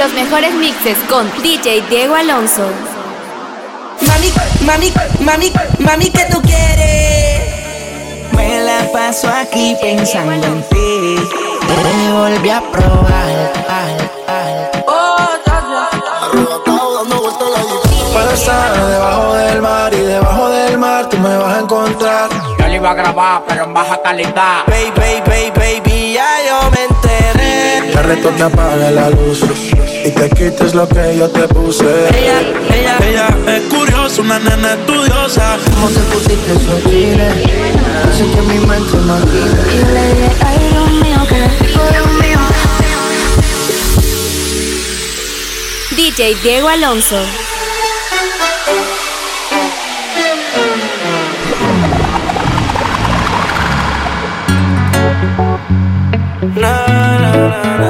Los mejores mixes con DJ Diego Alonso. Mami, mami, mami, mami, ¿qué tú quieres? Me la paso aquí pensando en ti. Te volví a probar. Al, al. Oh, Arrebatado dando vueltas la debajo del mar y debajo del mar tú me vas a encontrar. Yo lo iba a grabar, pero en baja calidad. Baby, baby, baby, ya yo me enteré. Te reto que apague la luz y te quites lo que yo te puse. Ella, ella, Ella es curiosa, una nena estudiosa. ¿Cómo te pusiste esos jeans? Hace que mi mente maquine. Y yo le dije, ay Dios mío, que rico Dios mío DJ Diego Alonso. Na, na, na,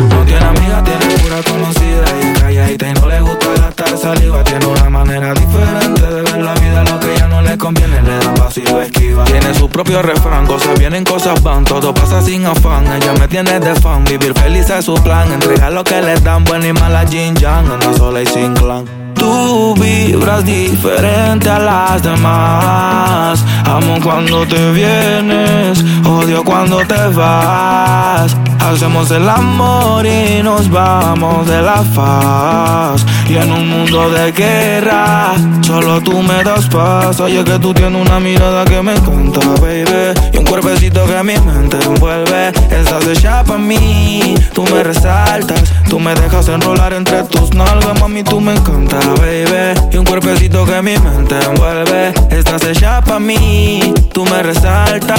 no tiene amiga, tiene pura conocida y es calladita y no le gusta gastar saliva. Tiene una manera diferente de ver la vida, lo que ella no le conviene le da paso y lo esquiva. Tiene su propio refrán, cosas vienen, cosas van, todo pasa sin afán. Ella me tiene de fan, vivir feliz es su plan. Entregar lo que le dan, buena y mala Jin Yang, anda sola y sin clan. Tú vibras diferente a las demás. Amo cuando te vienes, odio cuando te vas. Hacemos el amor y nos vamos de la faz. Y en un mundo de guerra, solo tú me das paz. Oye, que tú tienes una mirada que me encanta, baby. Y un cuerpecito que mi mente envuelve. Estás hecha pa' mí, tú me resaltas. Tú me dejas enrolar entre tus nalgas, mami, tú me encanta, baby. Y un cuerpecito que mi mente envuelve. Estás hecha pa' mí, tú me resaltas.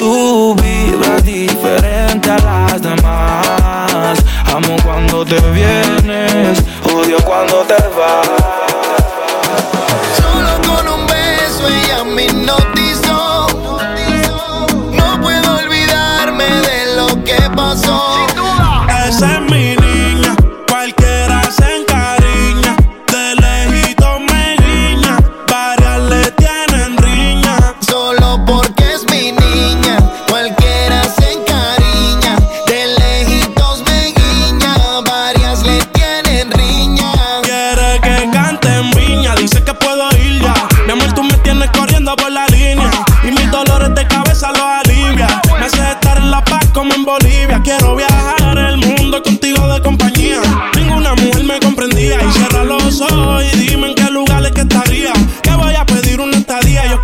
Tú vibras diferente a las demás. Amo cuando te vienes, odio cuando te vas. Solo con un beso ella me hipnotizó. No puedo olvidarme de lo que pasó. Esa es mi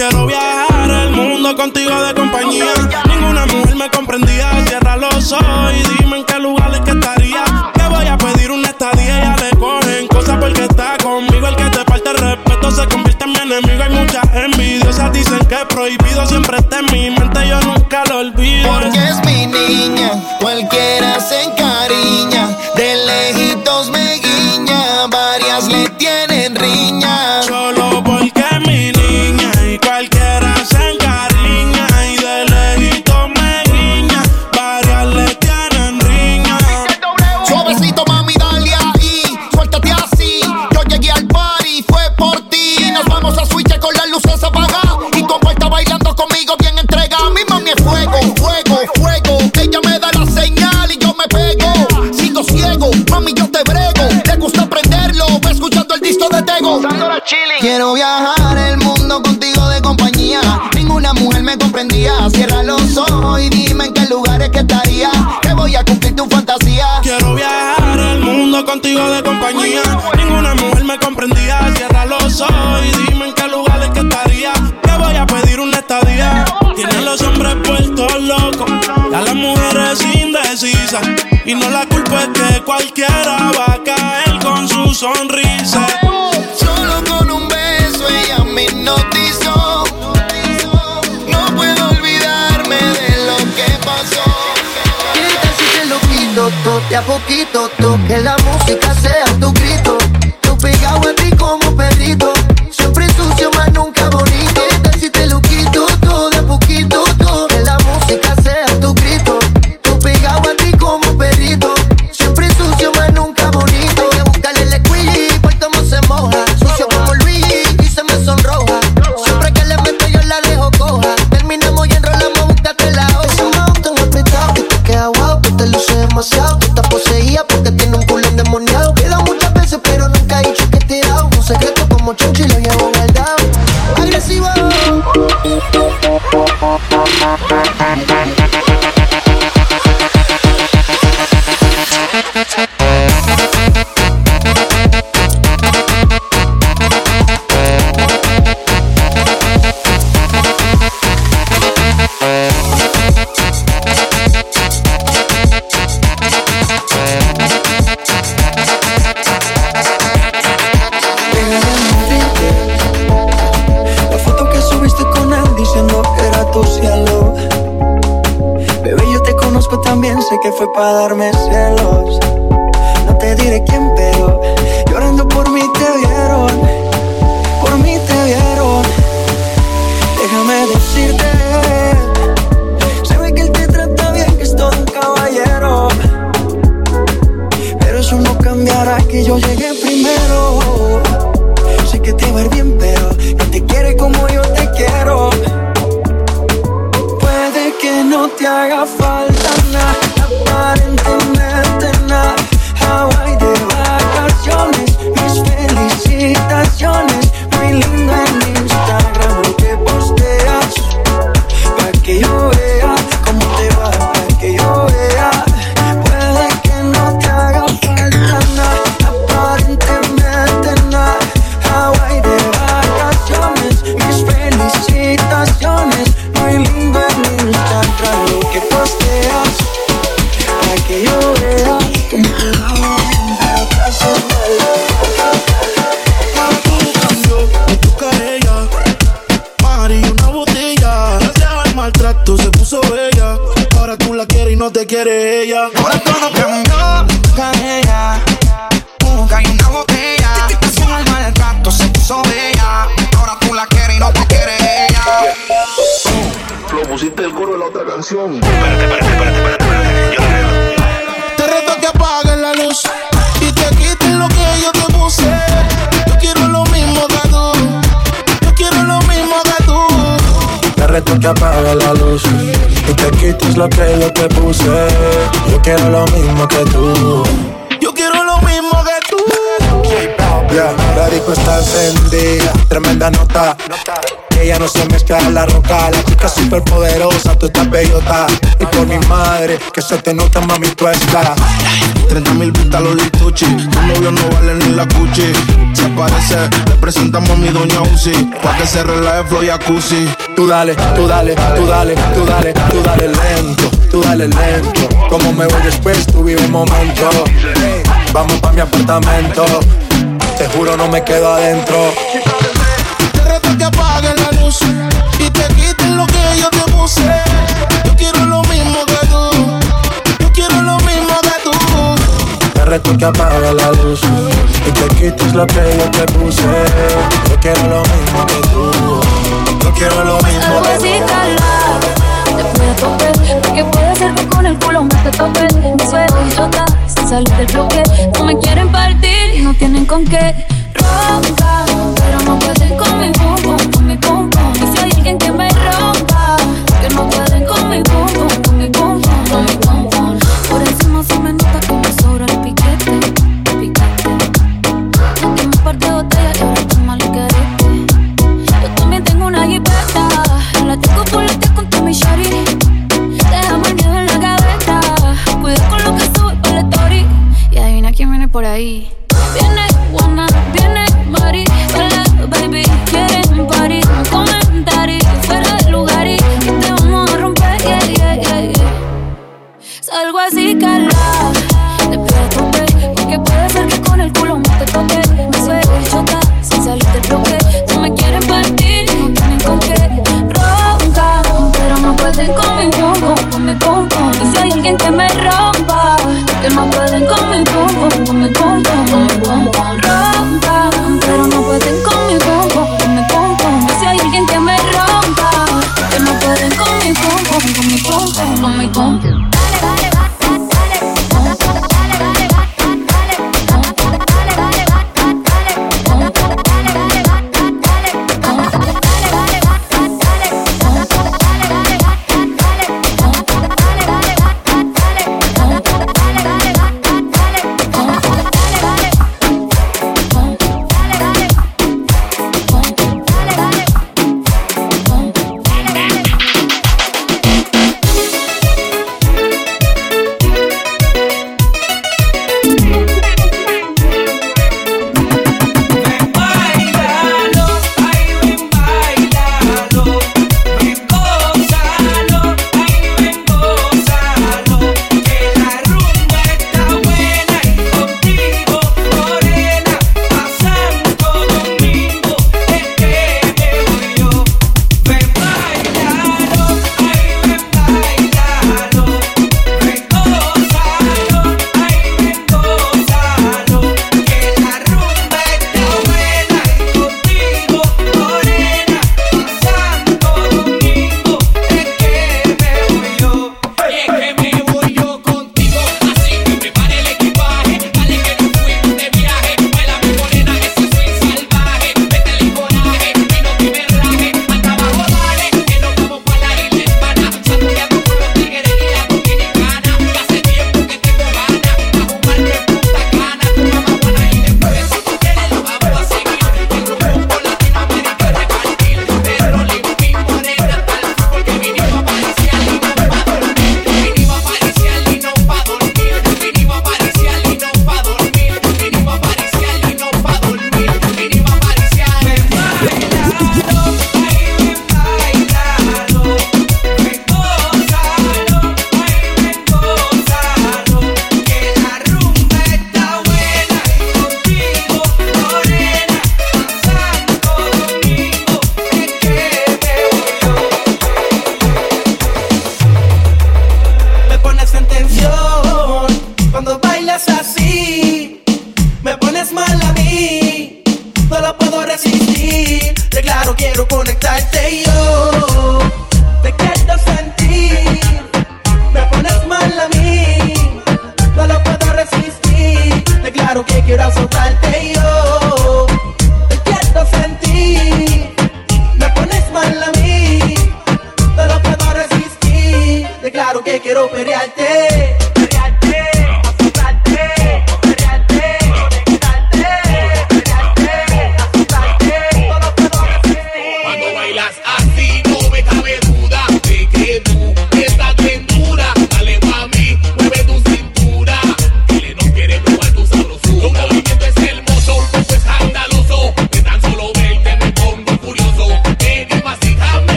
Quiero viajar al mundo contigo de compañía. Ninguna mujer me comprendía. Cierra los ojos y dime en qué lugar es que estaría. Que voy a pedir una estadía. Ya le cogen cosas porque está conmigo. El que te falta el respeto se convierte en mi enemigo. Hay muchas envidiosas. Dicen que es prohibido. Siempre está en mi mente. Yo nunca lo olvido. Porque es mi niña. Cualquiera se Quiero viajar el mundo contigo de compañía. Ninguna mujer me comprendía. Cierra los ojos y dime en qué lugares que estaría. Que voy a cumplir tu fantasía. Quiero viajar el mundo contigo de compañía. Ninguna mujer me comprendía. Cierra los ojos y dime en qué lugares que estaría. Que voy a pedir una estadía. Tienen los hombres puestos locos. Y a las mujeres indecisas. Y no la culpa es que cualquiera va a caer con su sonrisa. Hipnotizó. No puedo olvidarme de lo que pasó. ¿Qué tal si lo quito de a poquito? tú? Que la música sea tu que se te nota, mami, tú estás. 30 mil vistas los lituchi. Tu novio no vale ni la cuchi. Se aparece, le presentamos a mi doña Uzi. Pa' que se relaje flow jacuzzi. Tú dale, tú dale, tú dale, tú dale, tú dale lento, tú dale lento. Como me voy después, tú vive un momento. Vamos pa' mi apartamento. Te juro, no me quedo adentro. Te reto que apagues la luz y te quites lo que yo te puse. Reto que apague la luz y te quites lo que yo te puse. Yo quiero lo mismo que tú. Yo quiero lo mismo que tú. después de tope Porque puede ser que con el culo más te tope Me suelto idiota, sin salir del bloque No me quieren partir y no tienen con qué Ronca, pero no pueden con mi pum con mi pum Y si hay alguien que me Voltea con tu mi shari. Dejamos nieve en la gaveta. Cuidado con lo que sube por la story. Y adivina quién viene por ahí. Viene Juana, viene Mari. Hola, baby, quieren party. Un comentario fuera de lugar y, te vamos a romper. Yeah, yeah, yeah. Salgo así, Carla. Despierta, porque puede ser que con el culo no te toque. Me suelta, sin salir del bloque. Mi pum Y si hay alguien que me rompa, que no pueden con mi pum pum, con mi pum con mi pum Rompa, pero no pueden con mi pum con mi pum Y si hay alguien que me rompa, que no pueden con mi pum pum con mi pum menea, con mi cuerpo juega,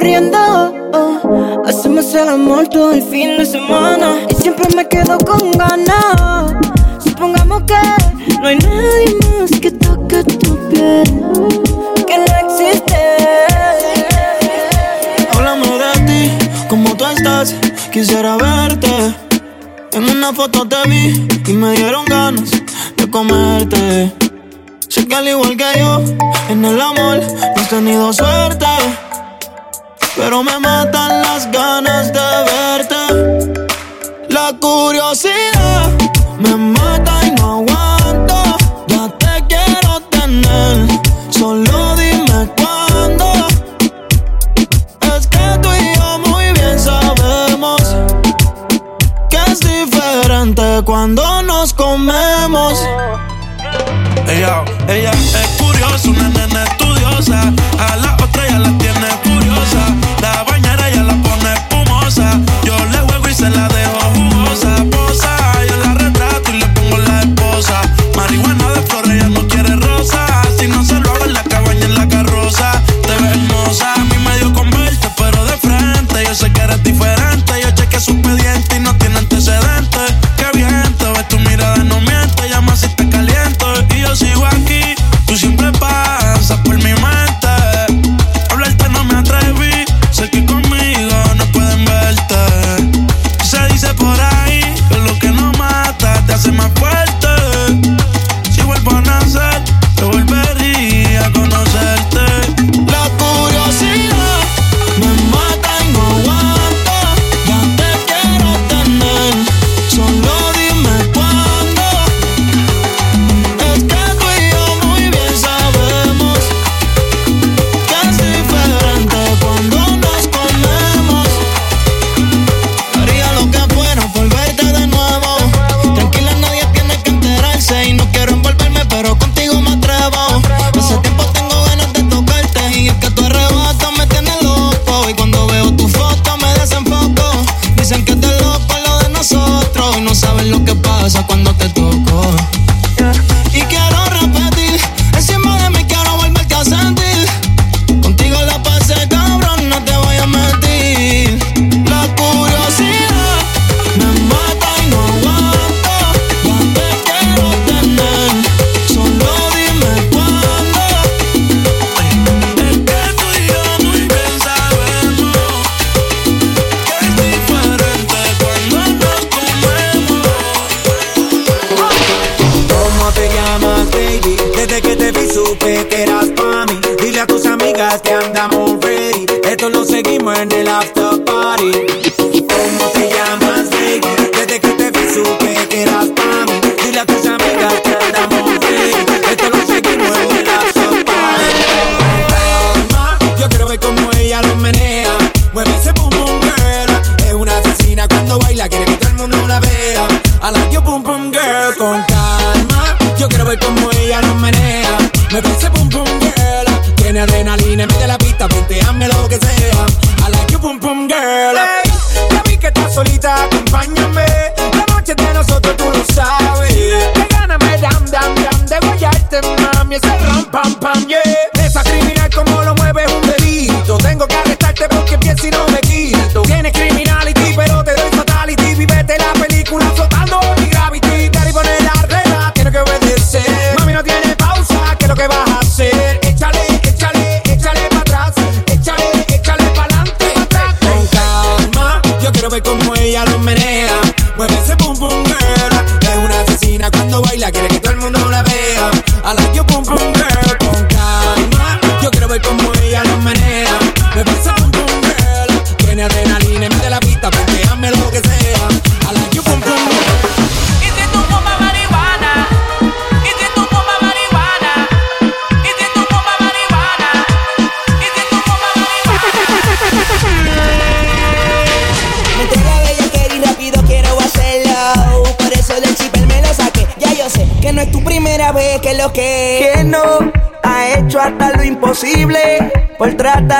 corriendo. Hacemos el amor todo el fin de semana. Y siempre me quedo con ganas. Supongamos que no hay nadie más que toque tu piel. Que no existe. Háblame de ti, como tú estás. Quisiera verte. En una foto te vi y me dieron ganas de comerte. Sé que al igual que yo, en el amor no has tenido suerte pero me matan las ganas de verte. La curiosidad. lo que, que no ha hecho hasta lo imposible por tratar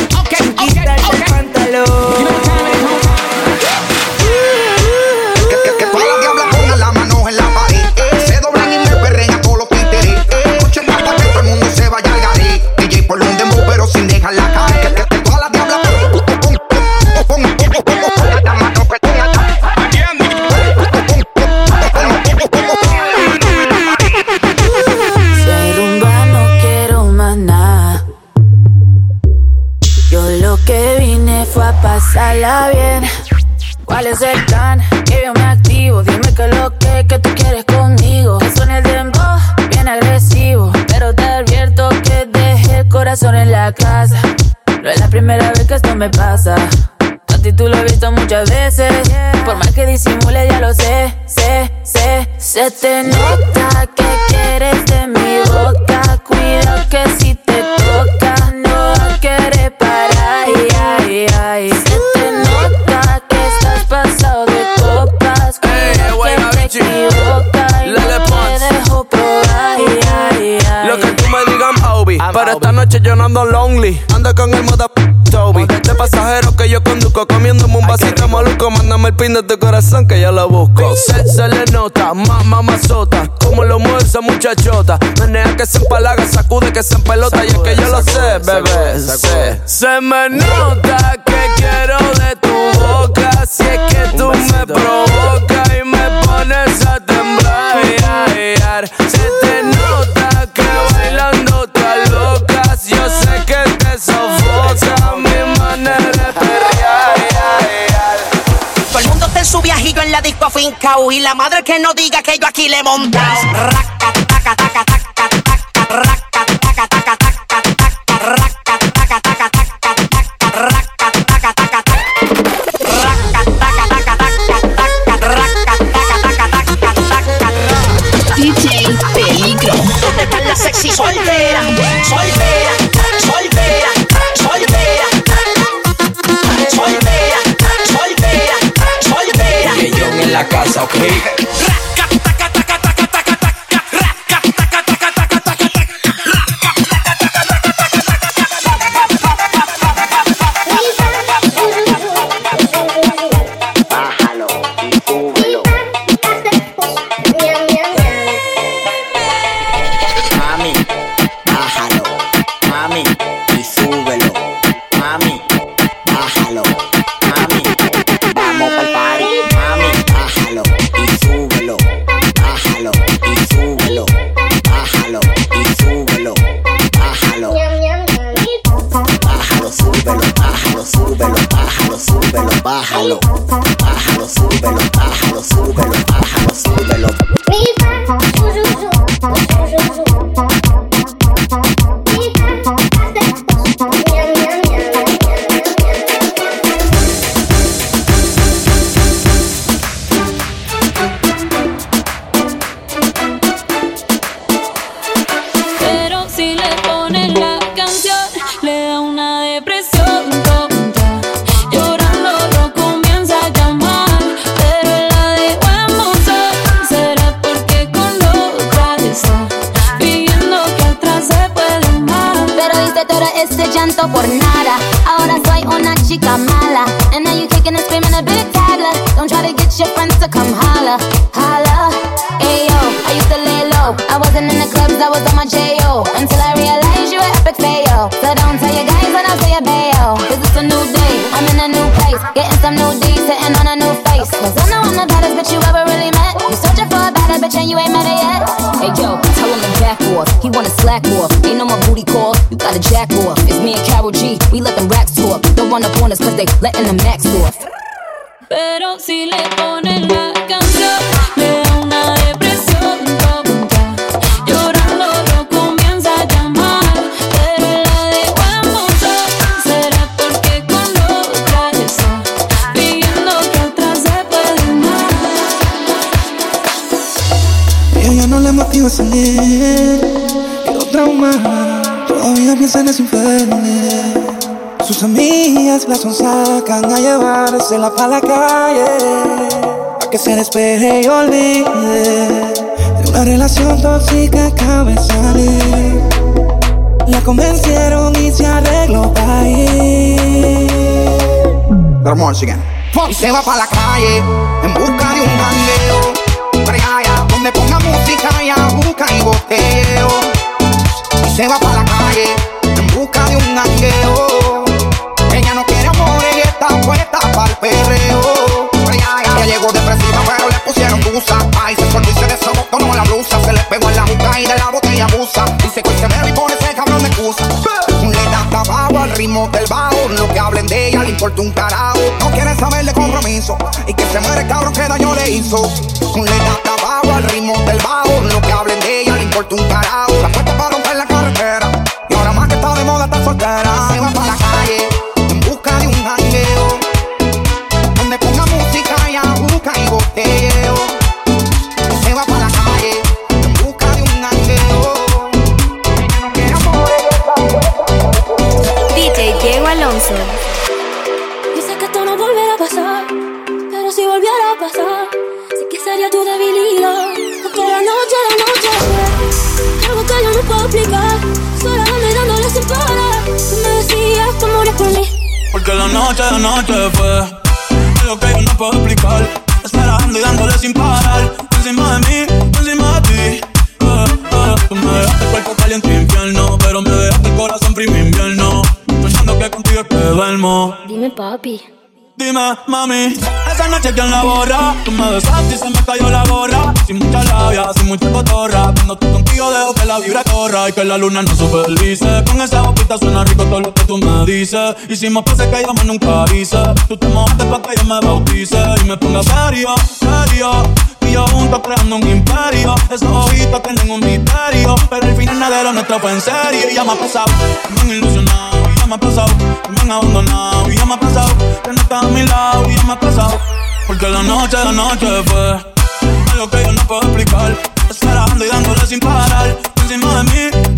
la bien Que ya la busco. Se, le nota, ma, mamazota, como lo mueve esa muchachota. Menea que se empalaga, sacude que se empelota. Y es que yo lo sé, bebé, sé. Se me nota que quiero de ti. Y la madre que no diga que yo aquí le he Sus amigas la son sacan a llevársela pa' la calle. Pa' que se despeje y olvide de una relación tóxica acaba de salir. La convencieron y se arregló pa' ir. Y se va pa' la calle en busca de un jangueo. Bregaya, donde ponga música y busca y boteo. Y se va pa' la calle busca de un jangueo. Ella no quiere amor y está puesta pa'l perreo. Bregaya, ella llegó depresiva pero le pusieron tusa. Ay, se soltó y se desabotó no la blusa. Se le pegó en la boca y de la botella abusa. Dice que se bebe y pone ese cabrón de excusa. Le da tabaco al ritmo del bajo. Lo que hablen de ella le importa un carajo. No quiere saber de compromiso. Y que se muere el cabrón que daño le hizo. Le da tabaco al ritmo del bajo. Lo que hablen de ella le importa un carajo. Soltera. Se va para la calle en busca de un jangueo. Donde ponga música y busca y boteo. Se va para la calle en busca de un jangueo. DJ Diego Alonso. Porque la noche, la noche fue algo que yo no puedo explicar. Esperando y dándole sin parar. Encima de mí, encima de ti. Eh, eh, Tú me dejaste el cuerpo caliente infierno. Pero me dejaste el corazón frío invierno. Pensando que contigo es que duermo. Dime, papi. Dime, mami, esa noche quien la borra. Tú me besaste y se me cayó la gorra. Sin mucha labia, sin mucha cotorra. Cuando estoy contigo dejo que la vibra corra y que la luna no supervise. Con esa boquita suena rico todo lo que tú me dices. Hicimos cosas que yo más nunca hice. Tú te mojaste pa' que yo me bautice y me ponga serio, serio. Y yo juntos creando un imperio. Esos ojitos tienen un misterio. Pero al final de lo nuestro fue en serio. Y ya me ha pasado, me han ilusionado. Me ha pasado, me han abandonado. Y ya me ha pasado, que no estás a mi lado. Y ya me ha pasado, porque la noche, la noche fue algo que yo no puedo explicar. Esperando y dándole sin parar. Encima de mí,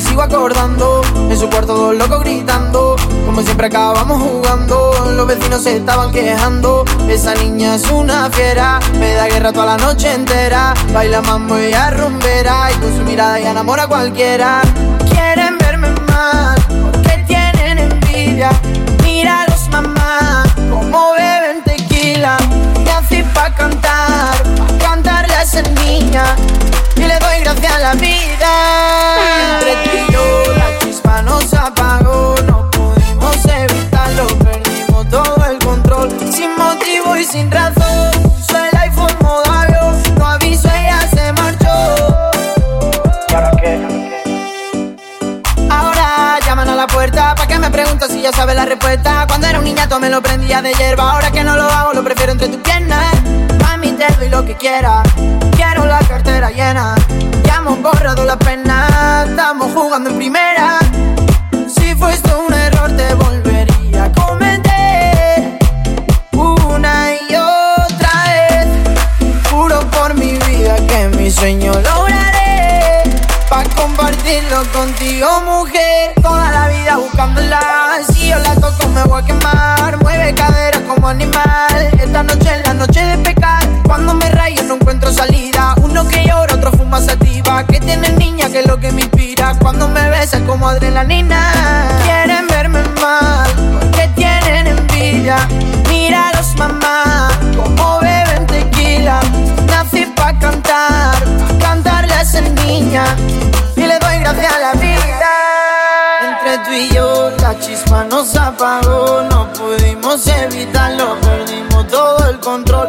sigo acordando. En su cuarto dos locos gritando. Como siempre acabamos jugando. Los vecinos se estaban quejando. Esa niña es una fiera. Me da guerra toda la noche entera. Baila mambo y rumbera. Y con su mirada ya enamora a cualquiera. Quieren verme mal. Porque tienen envidia. Míralos mamá. Como beben tequila. Y así pa' cantar. Niña. Y le doy gracias a la vida. Entre tú y yo la chispa nos apagó. No pudimos evitarlo, perdimos todo el control. Sin motivo y sin razón. Suela y modo avión. No aviso, ella se marchó. ¿Para qué? Ahora llaman a la puerta pa' que me pregunto si ya sabe la respuesta. Cuando era un niñato me lo prendía de hierba. Ahora que no lo hago, lo prefiero entre tus piernas. Mami, te doy lo que quiera. Quiero la cartera llena. Ya hemos borrado la pena. Estamos jugando en primera. Si fuiste un error, te volvería a cometer. Una y otra vez. Juro por mi vida que mi sueño lograré. Pa' compartirlo contigo, mujer. Toda la vida buscándola. Si yo la toco, me voy a quemar. Mueve cadera como animal. Me rayo, no encuentro salida. Uno que llora, otro fuma sativa. Que tiene niña, que es lo que me inspira. Cuando me besa, es como adrenalina. Quieren verme mal, porque tienen envidia. Míralos, mamá, como beben tequila. Nací pa' cantar, pa' cantarle a niña. Y le doy gracias a la vida. Entre tú y yo la chispa nos apagó, no pudimos evitarlo, perdimos todo el control,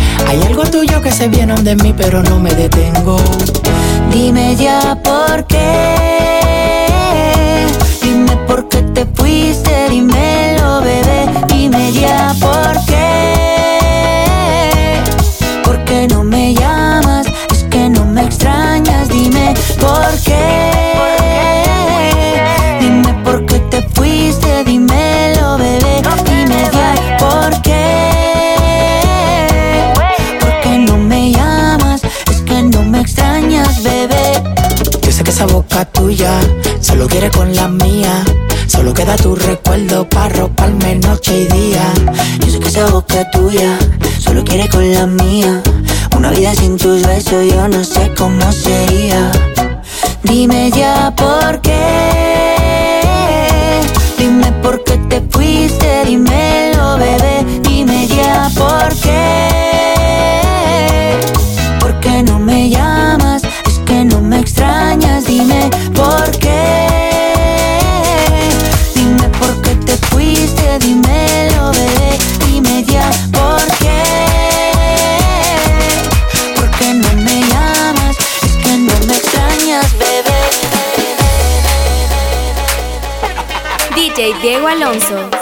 Hay algo tuyo que se viene de mí, pero no me detengo. Dime ya por qué. Dime por qué te fuiste, dímelo, bebé. Dime ya por qué. ¿Por qué no me llamas? Es que no me extrañas, dime por qué. Solo quiere con la mía. Solo queda tu recuerdo para roparme noche y día. Yo sé que esa boca tuya solo quiere con la mía. Una vida sin tus besos yo no sé cómo sería. Dime ya por qué. Dime por qué te fuiste, dímelo, bebé. Dime ya por qué. ¿Por qué no me llamas? Es que no me extrañas, dime por qué. dímelo, bebé, dime ya por qué. ¿Por qué no me llamas? Es que no me extrañas, bebé. DJ Diego Alonso.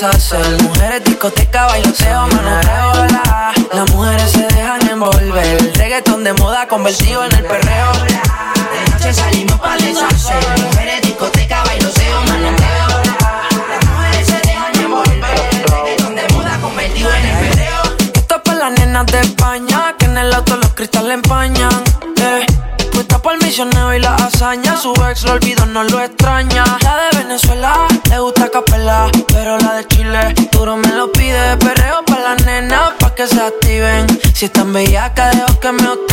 Pa' deshacer. Mujeres, discoteca, bailoteo, manoteo, la. Las mujeres se dejan envolver. El reggaetón de moda convertido en el perreo. De noche salimos pa' deshacer. Mujeres, discoteca, bailoteo, manoteo, Las mujeres se dejan envolver. El reggaetón de moda convertido en el perreo. Esto es para las nenas de España, que en el auto los cristales empañan. Eh. Puesta por el misionero y la hazaña. Su ex lo olvidó, Si están bellacas, dejo que me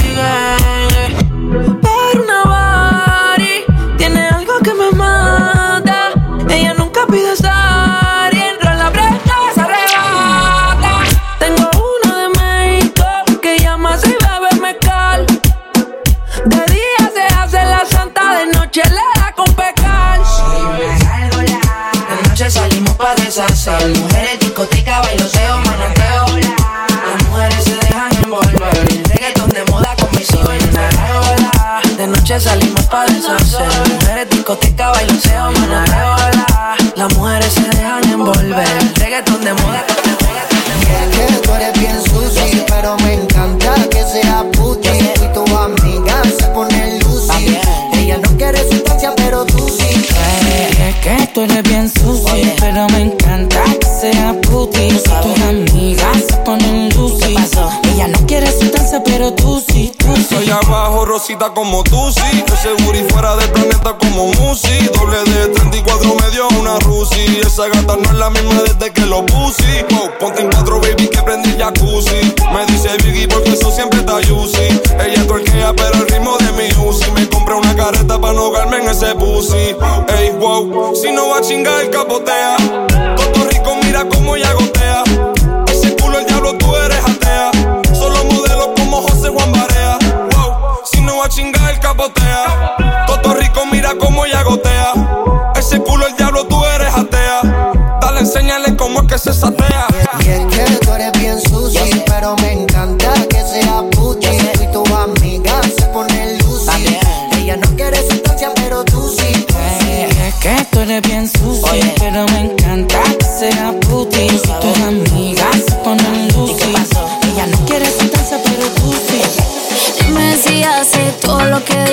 rosita como tú,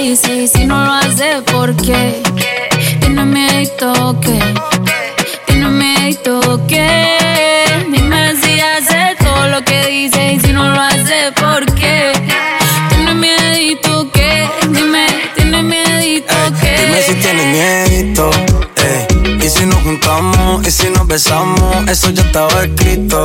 dice y si no lo hace, ¿por qué? Tiene miedo o y si nos besamos, eso ya estaba escrito.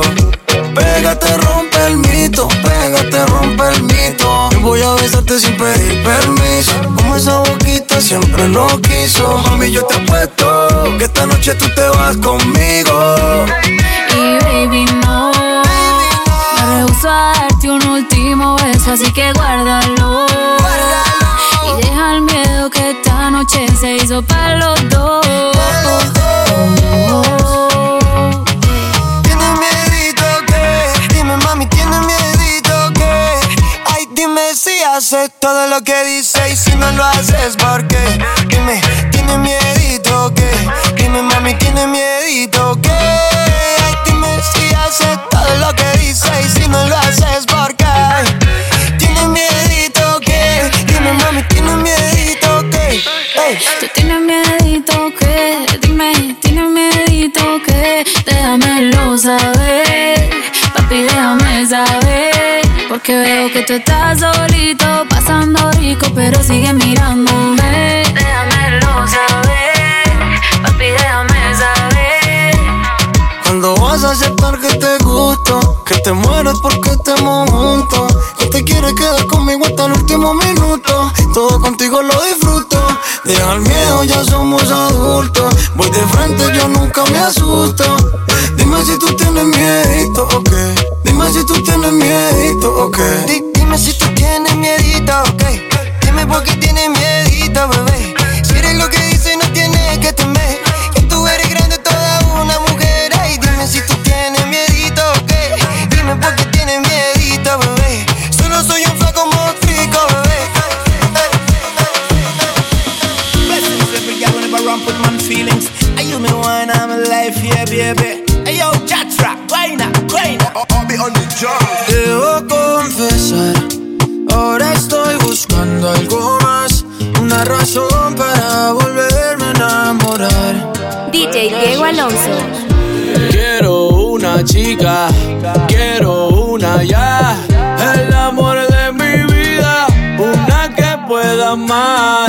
Pégate, rompe el mito, pégate, rompe el mito. Yo voy a besarte sin pedir permiso. Como esa boquita siempre lo quiso. Mami, yo te apuesto que esta noche tú te vas conmigo. Y baby, no. Me rehuso a darte un último beso, así que guárdalo. Y deja el miedo que esta noche se hizo para los dos. Haces todo lo que dice y si no lo haces, ¿por qué? Dime, ¿tienes miedito qué? Dime mami, ¿tienes miedito qué? Ay, dime si haces todo lo que dice y si no lo haces, ¿por qué? ¿Tienes miedito qué? Dime mami, ¿tienes miedito qué? Ey. Tú tienes miedito saber, papi, déjame saber, porque veo que tú estás solito, pasando rico, pero sigue mirándome, déjamelo saber, papi, déjame saber. Cuando vas a aceptar que te gusto, que te mueres porque estemos juntos, que te quieres quedar conmigo hasta el último minuto, todo contigo lo disfruto. Deja el miedo, ya somos adultos. Voy de frente, yo nunca me asusto. Dime si tú tienes miedito o qué. Dime si tú tienes miedito o qué. dime si tú tienes miedito o qué. Dime por qué tienes miedito, bebé. Si eres lo que dices, no tienes que temer. Que tú eres grande, toda una mujer. Ay, dime si tú tienes miedito o qué. Dime por qué tienes miedito, bebé. Solo soy un flaco monstrico, bebé. Blessings every girl whenever run with man feelings. Are you me one I'm alive, yeah, baby. Debo confesar, ahora estoy buscando algo más, una razón para volverme a enamorar. DJ Diego Alonso. Quiero una chica, quiero una ya, el amor de mi vida, una que pueda amar.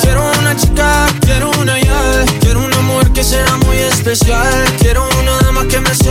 Quiero una chica, quiero una ya, quiero un amor que sea muy especial, quiero una dama que me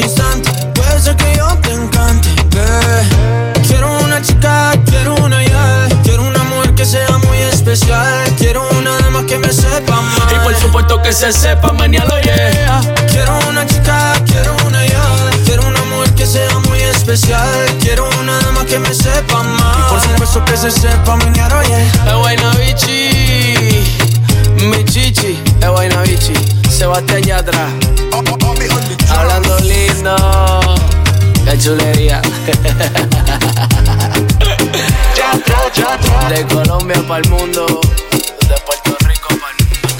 instante, puede ser que yo te encante. ve. Quiero una chica, quiero una ya, quiero un amor que sea muy especial, quiero una dama que me sepa amar. Y por supuesto que se sepa mañana, yeah. Quiero una chica, quiero una ya, quiero un amor que sea muy especial, quiero una dama que me sepa amar. Y por supuesto que se sepa mañana, oye. Es buena bichi, mi chichi, es buena bichi. Sebastián Yatra, hablando lindo, qué chulería. De Colombia para el mundo, de Puerto Rico para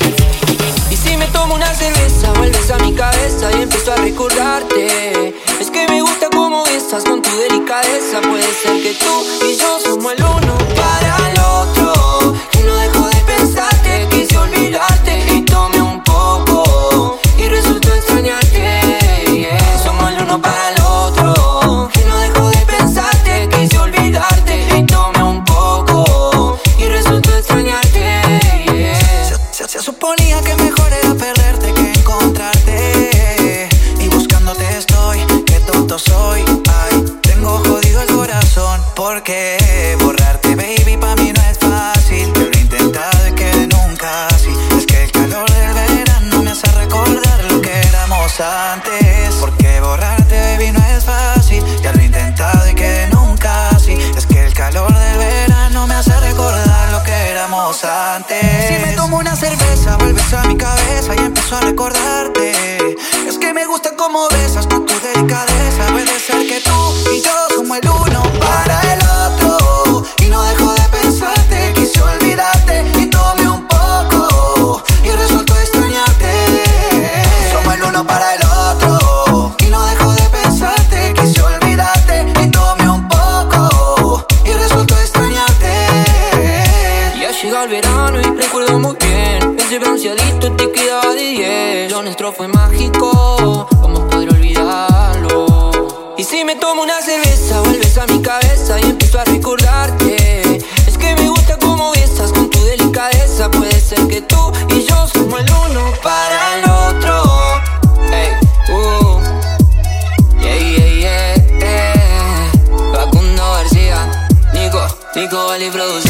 el Y si me tomo una cerveza, vuelves a mi cabeza y empiezo a recordarte. Es que me gusta como estás con tu delicadeza. Puede ser que tú y yo somos el uno para el otro. Y no dejo de pensarte, quise olvidarte uno para el otro. Y no dejo de pensarte, quise olvidarte y tomé un poco. Y resultó extrañarte. yeah. Se, se suponía que mejor era perderte que encontrarte. Y buscándote estoy, qué tonto soy. Ay, tengo jodido el corazón. Porque a recordarte. Es que me gusta como besas con tu delicadeza. Puede ser que tú y yo somos el uno para 10 Lo nuestro fue mágico ¿Cómo poder olvidarlo? Y si me tomo una cerveza Vuelves a mi cabeza y empiezo a recordarte Es que me gusta cómo besas con tu delicadeza Puede ser que tú y yo somos el uno para el otro Ey, uh. Yeah, yeah, yeah, yeah. Facundo García Nico, Nico Valley produciendo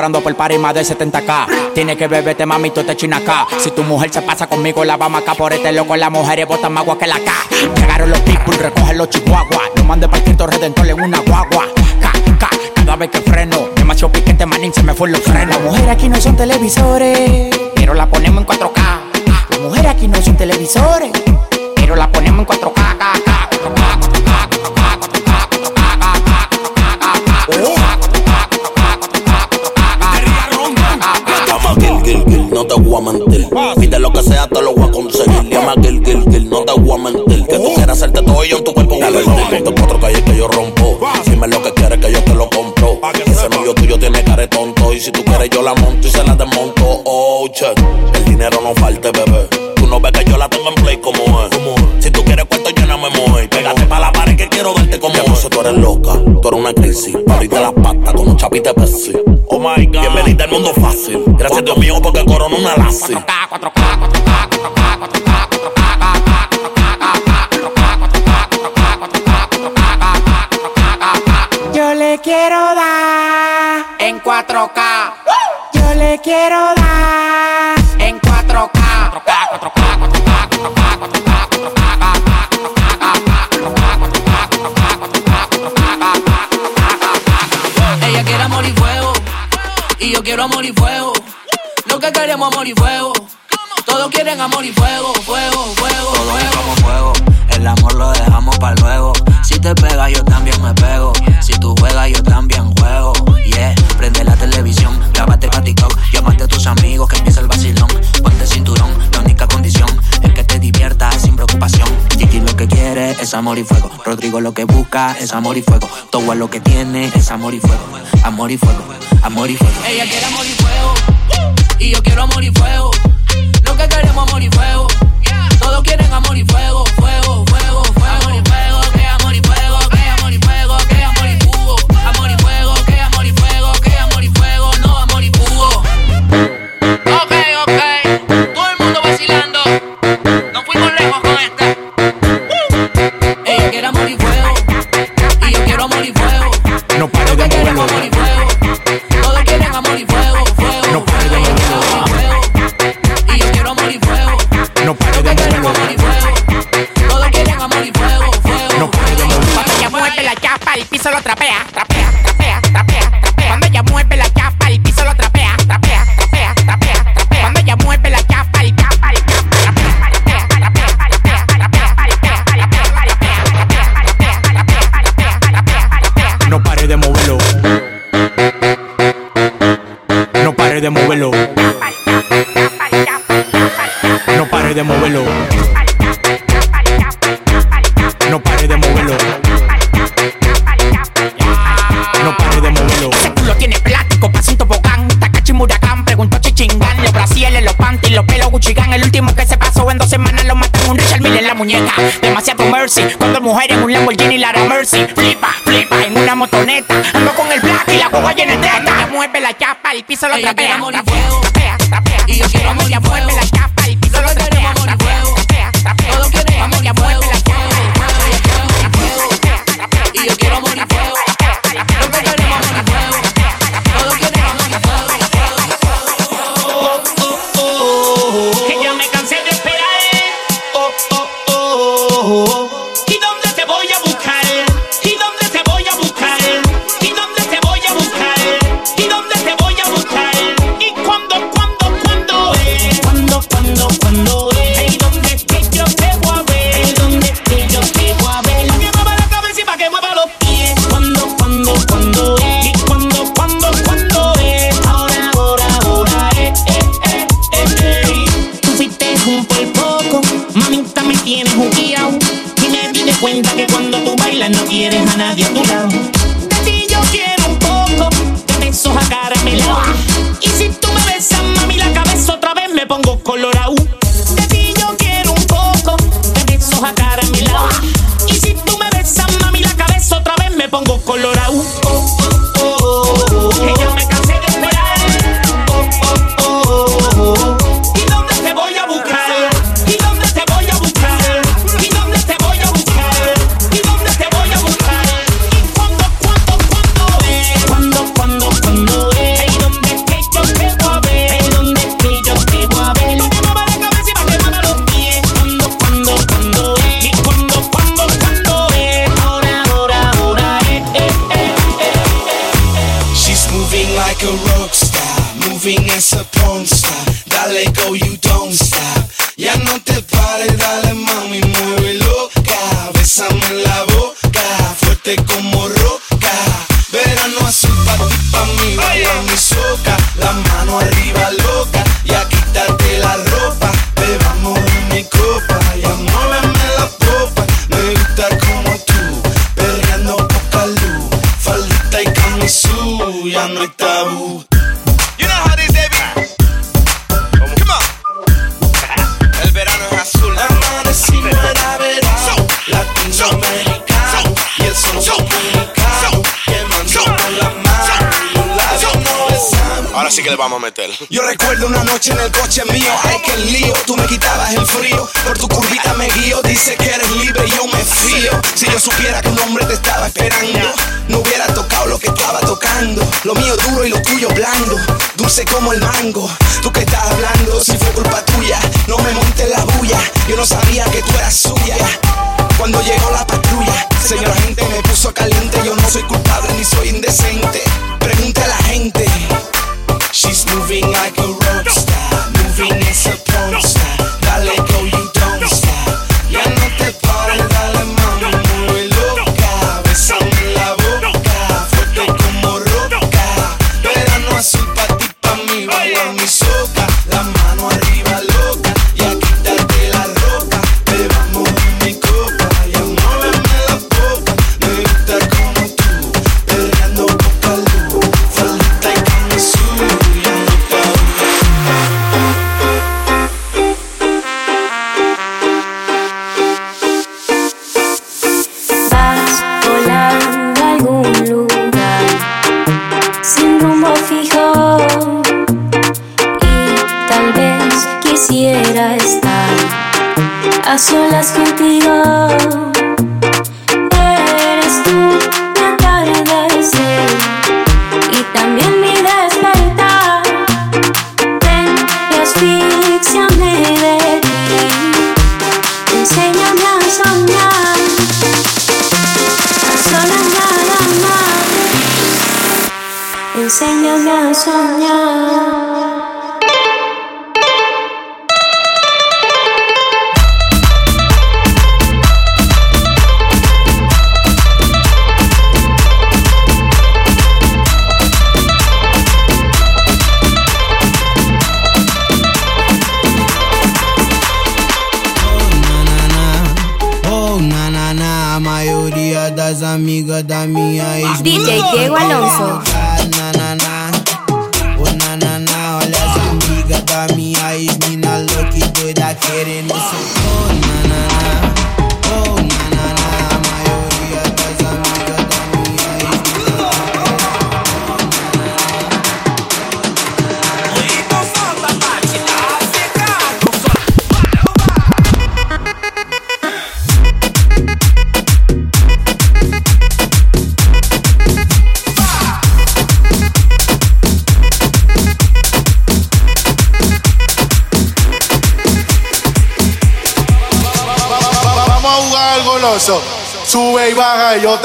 cobrando por par y más de 70k. Tiene que beberte, mami, tú te china acá. Si tu mujer se pasa conmigo, la vamos acá por este loco. Las mujeres botan más agua que la K. Llegaron los people, recogen los chihuahuas. No mande para Cristo Redentor en una guagua. K, K, cada vez que freno. Demasiado piquete, manín, se me fue los frenos. Las mujeres aquí no son televisores, pero la ponemos en 4K. Las mujeres aquí no son televisores, pero la ponemos en 4K. Mentir. Pide lo que sea, te lo voy a conseguir. Llama Gil, Gil, Gil, no te voy a mentir. Que tú quieras hacerte todo ello en tu cuerpo invertir. Estos cuatro calles que yo rompo. Dime lo que quieres que yo te lo compro. Ese novio tuyo tiene cara de tonto. Y si tú quieres, yo la monto y se la desmonto. Oh, che, el dinero no falte, bebé. Tú no ves que yo la tengo en play como es. Tú eres loca, tú eres una crisis. Ahorita las patas como chapita de Pepsi. Oh my God. Bienvenida al mundo fácil. Gracias Dios mío porque coronó una lassi. yo le quiero dar En 4K, yo le quiero dar quiero amor y fuego. Lo que queremos amor y fuego. Todos quieren amor y fuego, fuego, fuego, Todo es fuego. como fuego, el amor lo dejamos para luego. Si te pegas, yo también me pego. Si tú juegas, yo también juego. Yeah, prende la televisión, grábate pa' TikTok. Llámate a tus amigos que empieza el vacilón. Ponte cinturón, la única condición es que te diviertas sin preocupación. Gigi lo que quiere es amor y fuego. Rodrigo lo que busca es amor y fuego. Todo lo que tiene es amor y fuego. Amor y fuego, amor y fuego. Ella quiere amor y fuego. Y yo quiero amor y fuego. Lo que queremos amor y fuego. Todos quieren amor y fuego, fuego. De moverlo. eso lo trapeamos. yo me fío. Si yo supiera que un hombre te estaba esperando, no hubiera tocado lo que estaba tocando. Lo mío duro y lo tuyo blando, dulce como el mango. Tú que estás hablando, si fue culpa tuya, no me montes la bulla. Yo no sabía que tú eras suya. Cuando llegó la patrulla, señora gente me puso caliente. Yo no soy culpable ni soy indecente.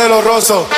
de los rosos.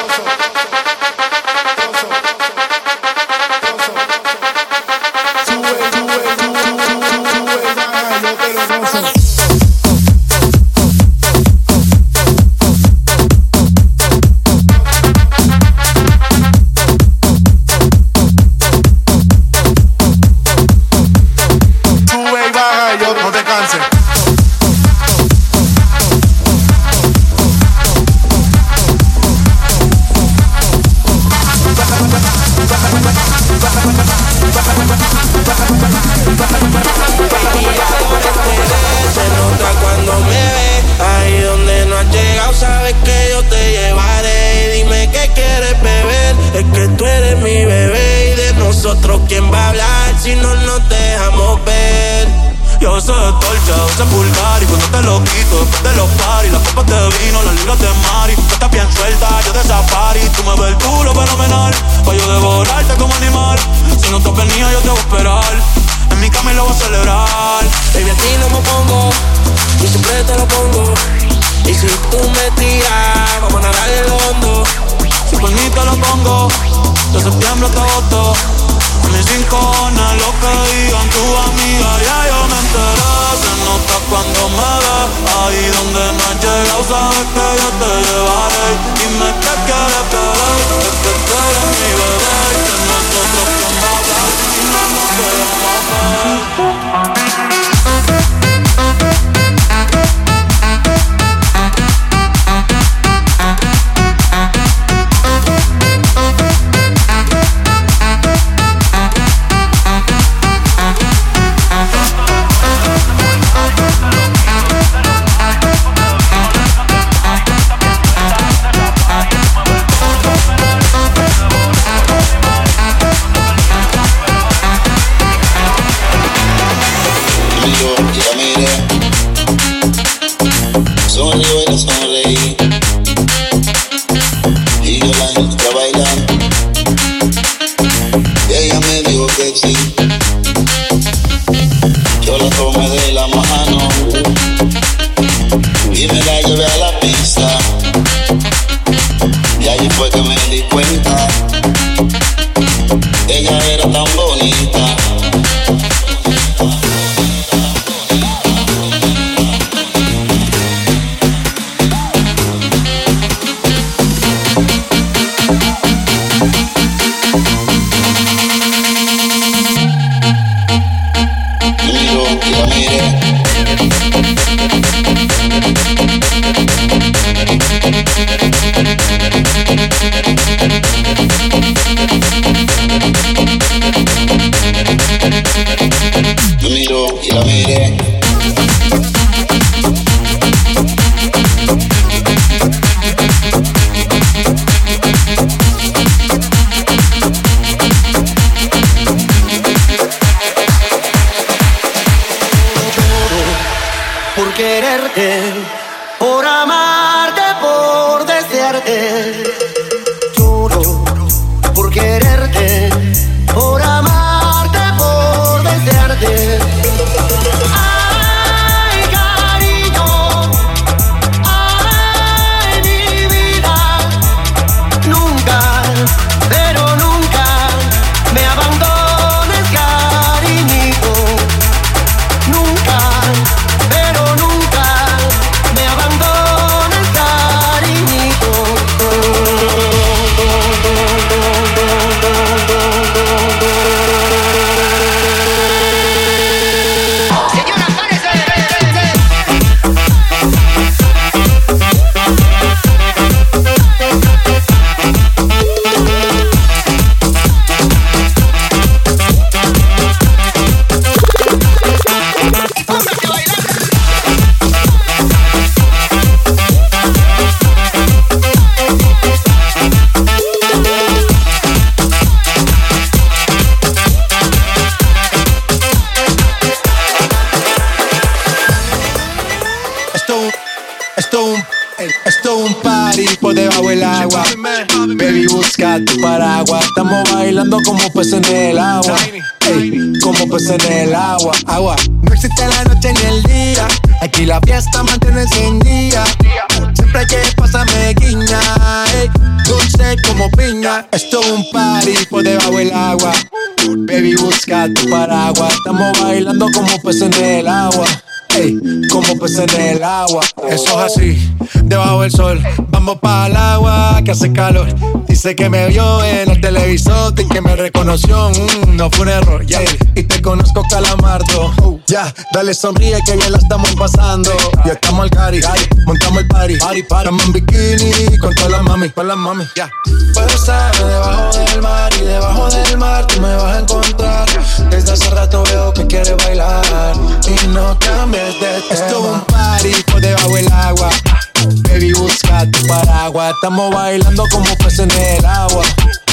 voy a celebrar. Baby, aquí no me pongo Y siempre te lo pongo. Y si tú me tiras Vamos a nadar el hondo. Si por mí te lo pongo De septiembre hasta agosto A mis rincones lo que digan tu amiga Ya yo me enteré. Se nota cuando me ves Ahí donde no has llegado Sabes que yo te que hace calor. Dice que me vio en el televisor y que me reconoció. Mm, no fue un error, yeah. Y te conozco, calamardo. Ya, dale sonríe que bien la estamos pasando. Ya estamos al cari, montamos el party. party, party. Estamos en bikini con todas las mami, con las mami, ya. Puedo estar debajo del mar y debajo del mar tú me vas a encontrar. Desde hace rato veo que quieres bailar y no cambies de tema. Esto es un party por debajo del agua. Baby, busca tu paraguas. Estamos bailando como peces el agua.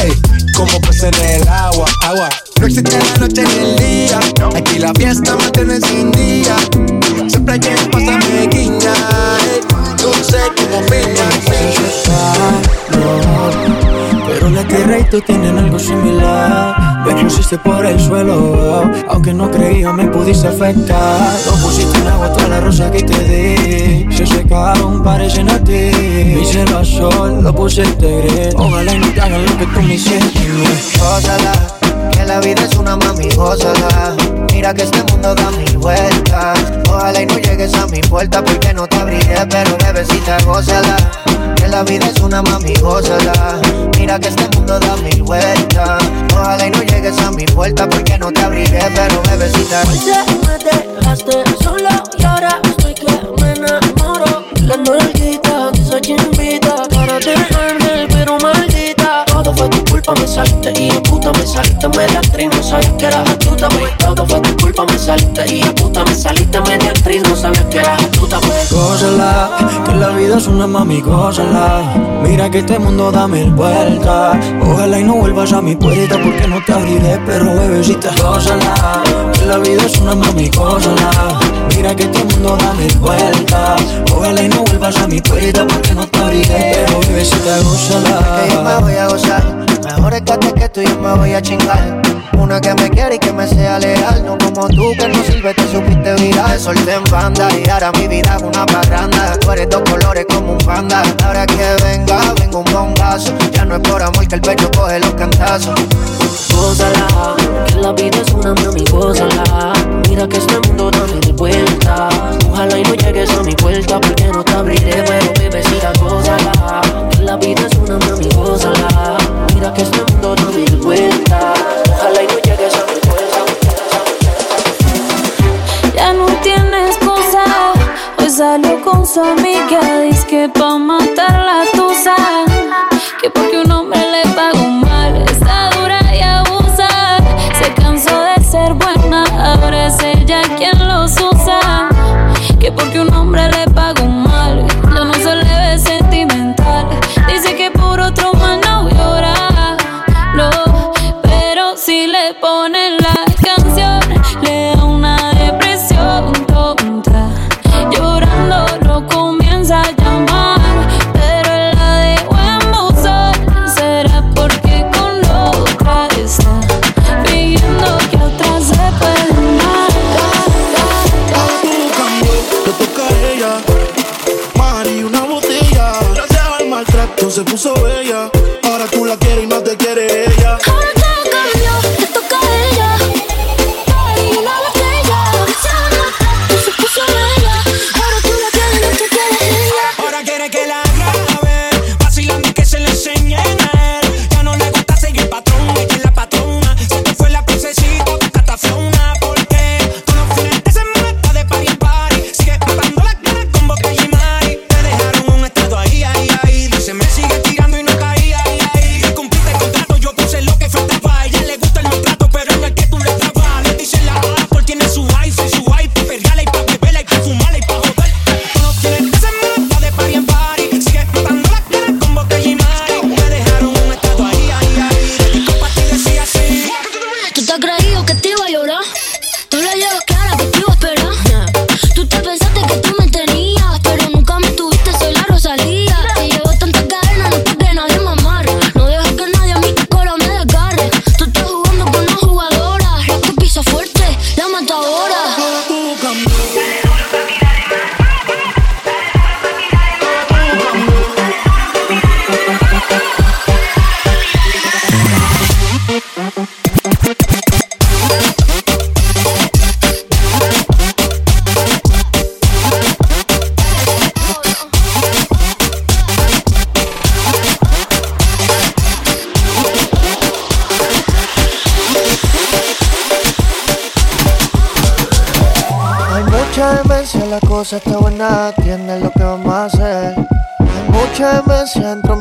Ey, como peces el agua. Agua. No existe la noche ni el día. Aquí la fiesta mantiene encendida. Siempre hay que pasarme guiña. Ey, dulce como piña. Pero la tierra y tú tienen algo similar. Me pusiste por el suelo, aunque no creía me pudiste afectar. Lo pusiste en agua toda la rosa que te di. Se secaron, parecen a ti. Mi cielo sol, lo pusiste gris. Ojalá y no te hagan lo que tú me hiciste. Gózala, que la vida es una mami, gózala. Mira que este mundo da mil vueltas. Ojalá y no llegues a mi puerta porque no te abriré, pero bebecita, gózala. Que la vida es una mami, gózala. Mira que este mundo da mil vueltas. Ojalá y no llegues a mi puerta porque no te abriré, pero bebecita. me dejaste solo y ahora estoy que me enamoro. La nalguita de esa chimbita para dejarme, pero maldita. Todo fue tu culpa, me saliste puta me saliste media actriz, no sabías que eras astuta, pues. Todo fue tu culpa, me saliste de puta me saliste media actriz, no sabías que eras astuta, pues. Gózala, que la vida es una mami, gózala. Mira que este mundo da mil vueltas. Ojalá y no vuelvas a mi puerta porque no te abriré, pero bebecita, gózala. Que la vida es una mami, gózala. Mira que este mundo da mil vueltas. Ojalá y no vuelvas a mi puerta porque no te abrigué. Pero bebecita, gózala. Que yo me voy a gozar. Mejor escate que tú yo me voy a chingar. Una que me quiere y que me sea leal. No como tú que no sirve, te supiste viral. Solté en banda y ahora mi vida es una parranda. Tú eres dos colores como un panda. Ahora que venga, vengo un bombazo. Ya no es por amor que el pecho coge los cantazos. Gózala, que la vida es una mami, gózala. Mira que este mundo da mil vueltas. Ojalá y no llegues a mi puerta porque no te abriré, pero bebecita, gózala. Que la vida es una mami, gózala. Mira que este mundo da mil vueltas. Ojalá y no llegues a mi puerta. Ya no tiene excusa. Hoy salió con su amiga. Dice que pa' matar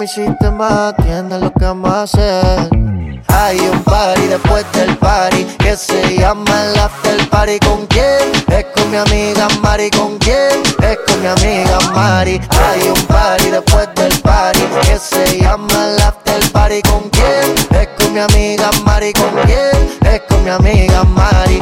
mi sistema, atiende lo que vamos. Hay un party después del party que se llama el after party. ¿Con quién? Es con mi amiga Mari. ¿Con quién? Es con mi amiga Mari. Hay un party después del party que se llama el after party. ¿Con quién? Es con mi amiga Mari. ¿Con quién? Es con mi amiga Mari.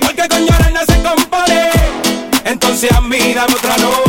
porque con llorar no se compone. Entonces a mí dame otra noche.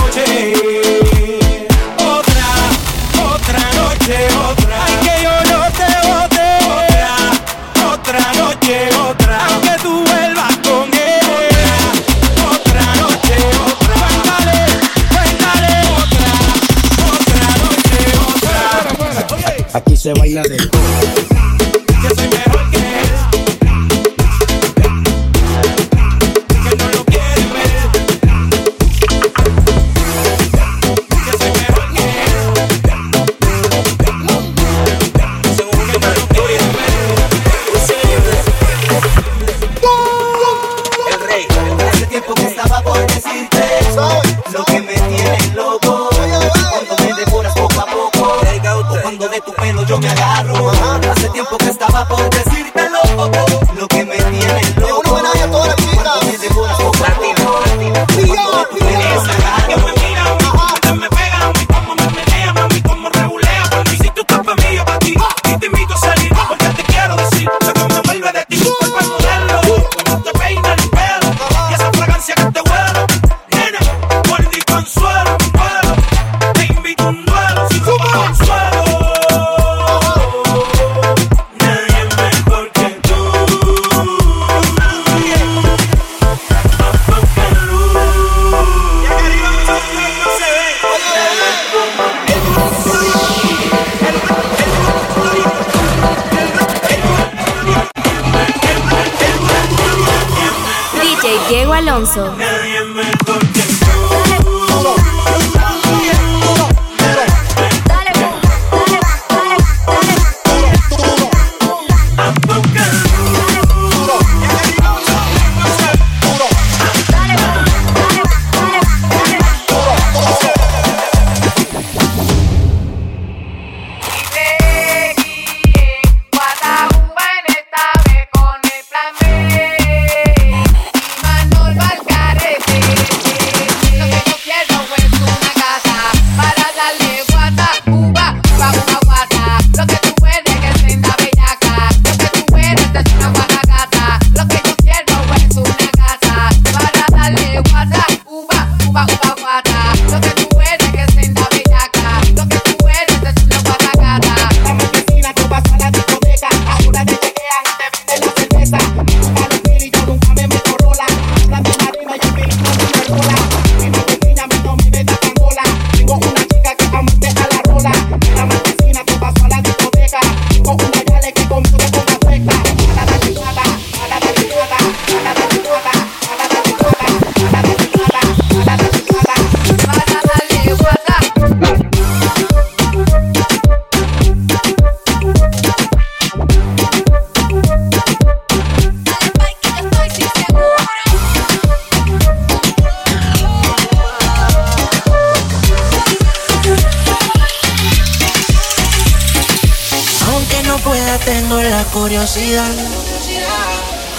curiosidad.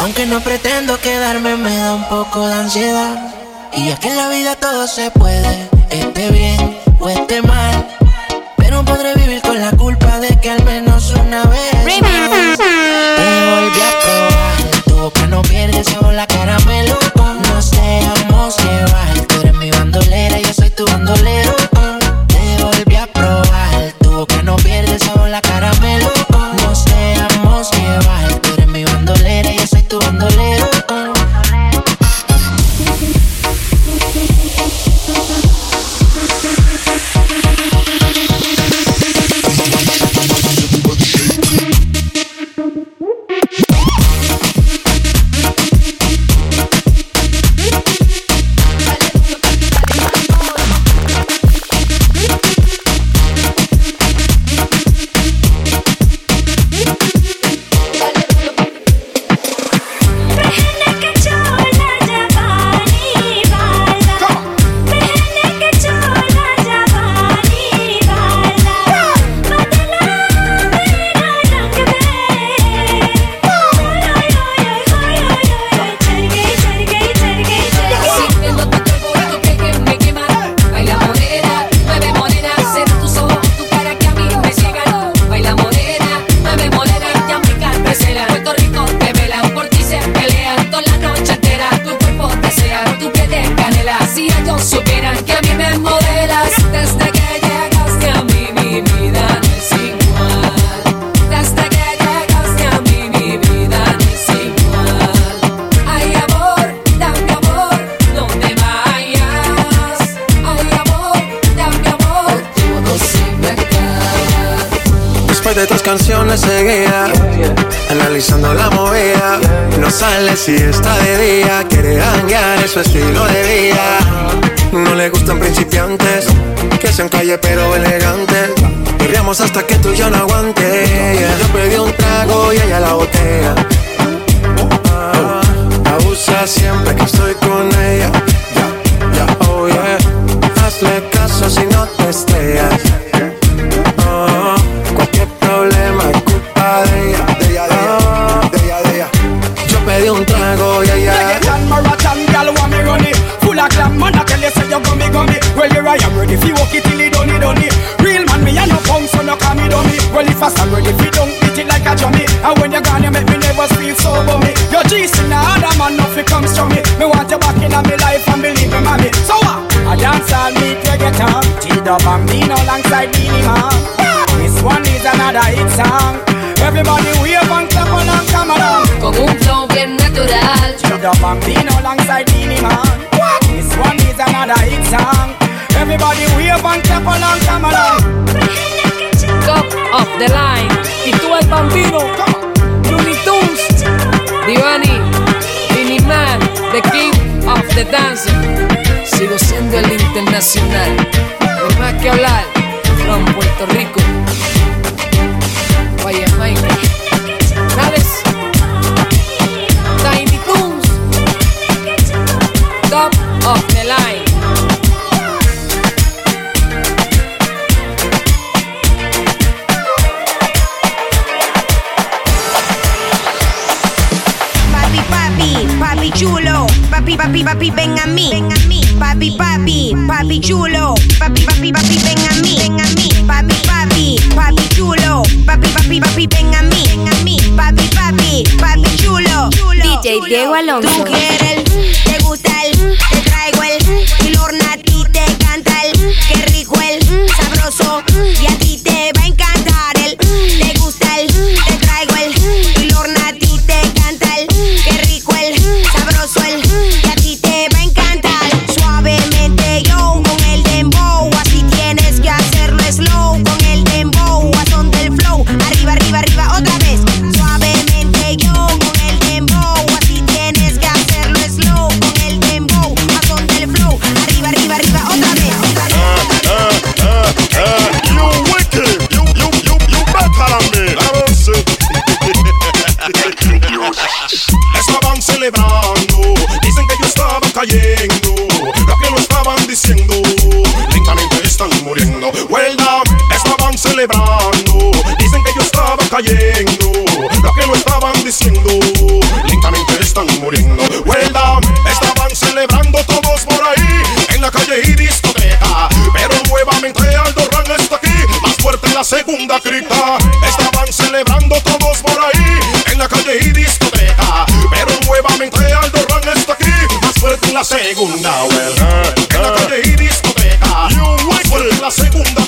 Aunque no pretendo quedarme, me da un poco de ansiedad. Y es que en la vida todo se puede, esté bien o esté mal. Pero podré vivir con la culpa de que al menos una vez más, te volví a probar. Tu boca no pierde reggaeton T-Dub Bambino alongside Man This one is another hit song. Everybody wave and clap along, come along. Con un flow bien natural. T-Dub Bambino alongside Man This one is another hit song. Everybody wave and clap along, come along. Top of the line. Y tú el bambino. Looney Tunes. Divani Vinny Man. The King of the Dance Sigo siendo el internacional No más que hablar From Puerto Rico. Vaya Jamaica Papi, papi, papi, ven a mí. Ven a mí. Papi, papi, papi chulo. Papi, papi, papi, ven a mí. Ven a mí. Papi, papi, papi chulo. Papi, papi, papi, ven a mí. Ven a mí. Papi, papi, papi chulo. DJ Diego Alonso. Tú quieres el, te gusta el, te traigo el. Y Lorna a ti te canta el. Qué rico el, sabroso. Y a ti te celebrando, dicen que yo estaba cayendo. Lo que lo estaban diciendo, lentamente están muriendo. Well estaban celebrando, dicen que yo estaba cayendo. Lo que lo estaban diciendo, lentamente están muriendo. Well estaban celebrando todos por ahí, en la calle y discoteca. Pero nuevamente Aldo Ran está aquí, más fuerte en la segunda cripta. Estaban celebrando todos por ahí, en la calle y discoteca. La segunda. Well, en la calle y discoteca. Más fuerte la segunda